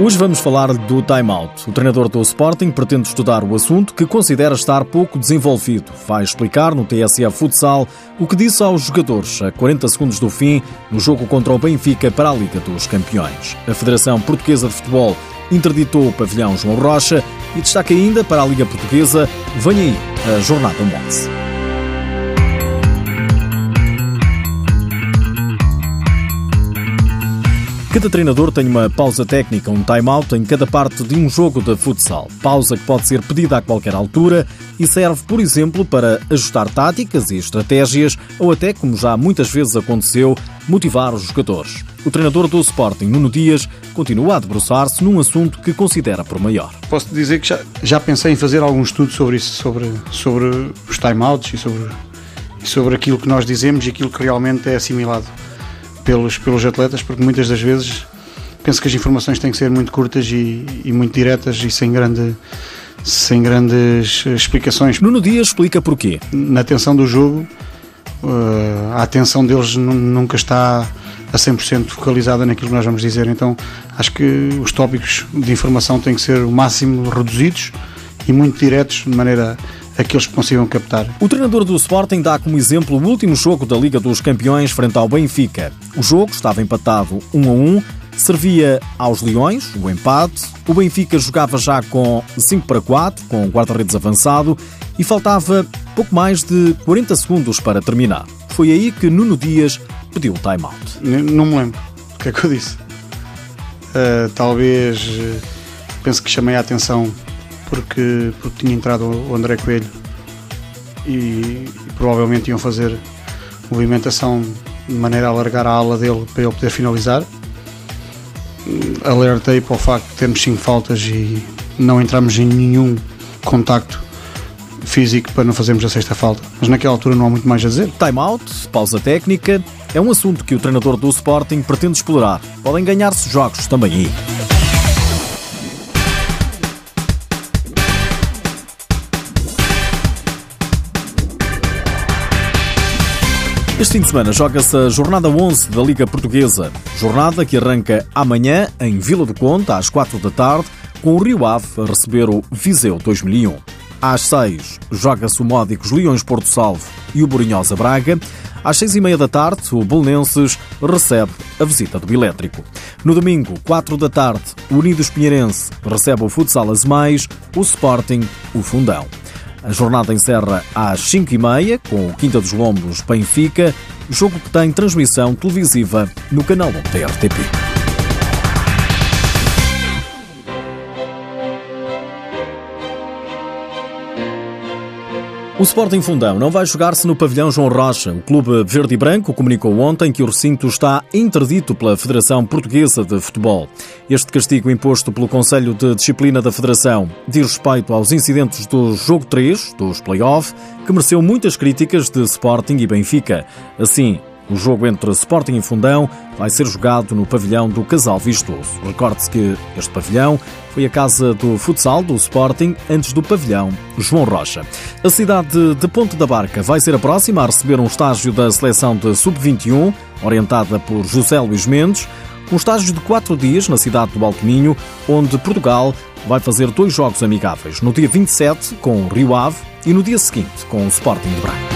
Hoje vamos falar do time-out. O treinador do Sporting pretende estudar o assunto que considera estar pouco desenvolvido. Vai explicar no TSF Futsal o que disse aos jogadores a 40 segundos do fim no jogo contra o Benfica para a Liga dos Campeões. A Federação Portuguesa de Futebol interditou o pavilhão João Rocha e destaca ainda para a Liga Portuguesa, vem aí a Jornada 11. Cada treinador tem uma pausa técnica, um time-out em cada parte de um jogo de futsal. Pausa que pode ser pedida a qualquer altura e serve, por exemplo, para ajustar táticas e estratégias ou até, como já muitas vezes aconteceu, motivar os jogadores. O treinador do Sporting, Nuno Dias, continua a debruçar-se num assunto que considera por maior. Posso dizer que já, já pensei em fazer algum estudo sobre isso, sobre, sobre os time-outs e sobre, sobre aquilo que nós dizemos e aquilo que realmente é assimilado pelos, pelos atletas, porque muitas das vezes penso que as informações têm que ser muito curtas e, e muito diretas e sem grande sem grandes explicações. Nuno Dias explica porquê. Na atenção do jogo, uh, a atenção deles nunca está a 100% focalizada naquilo que nós vamos dizer. Então, acho que os tópicos de informação têm que ser o máximo reduzidos e muito diretos, de maneira aqueles que consigam captar. O treinador do Sporting dá como exemplo o último jogo da Liga dos Campeões frente ao Benfica. O jogo estava empatado 1 a 1, servia aos Leões o empate. O Benfica jogava já com 5 para 4, com o guarda-redes avançado e faltava pouco mais de 40 segundos para terminar. Foi aí que Nuno Dias pediu o time-out. Não me lembro o que é que eu disse. Uh, talvez uh, penso que chamei a atenção porque, porque tinha entrado o André Coelho e, e provavelmente iam fazer movimentação de maneira a alargar a ala dele para ele poder finalizar. Alertei para o facto de termos 5 faltas e não entramos em nenhum contacto físico para não fazermos a sexta falta. Mas naquela altura não há muito mais a dizer. Time out, pausa técnica, é um assunto que o treinador do Sporting pretende explorar. Podem ganhar-se jogos também aí. Este fim de semana joga-se a jornada 11 da Liga Portuguesa. Jornada que arranca amanhã em Vila do Conde, às 4 da tarde, com o Rio Ave a receber o Viseu 2001. Às 6 joga-se o Módicos Leões Porto Salvo e o Borinhosa Braga. Às 6 e meia da tarde, o Belenenses recebe a visita do Elétrico. No domingo, 4 da tarde, o Unidos Pinheirense recebe o Futsal Azemais, o Sporting, o Fundão. A jornada encerra às 5h30 com o Quinta dos Lombos Benfica, jogo que tem transmissão televisiva no canal da RTP. O Sporting Fundão não vai jogar-se no pavilhão João Rocha. O clube verde e branco comunicou ontem que o recinto está interdito pela Federação Portuguesa de Futebol. Este castigo imposto pelo Conselho de Disciplina da Federação diz respeito aos incidentes do jogo 3 dos play-off, que mereceu muitas críticas de Sporting e Benfica. Assim, o jogo entre Sporting e Fundão vai ser jogado no pavilhão do Casal Vistoso. Recorde-se que este pavilhão foi a casa do futsal do Sporting antes do pavilhão João Rocha. A cidade de Ponte da Barca vai ser a próxima a receber um estágio da seleção de Sub-21, orientada por José Luís Mendes, um estágio de quatro dias na cidade do Alto Minho, onde Portugal vai fazer dois jogos amigáveis, no dia 27 com o Rio Ave e no dia seguinte com o Sporting de Braga.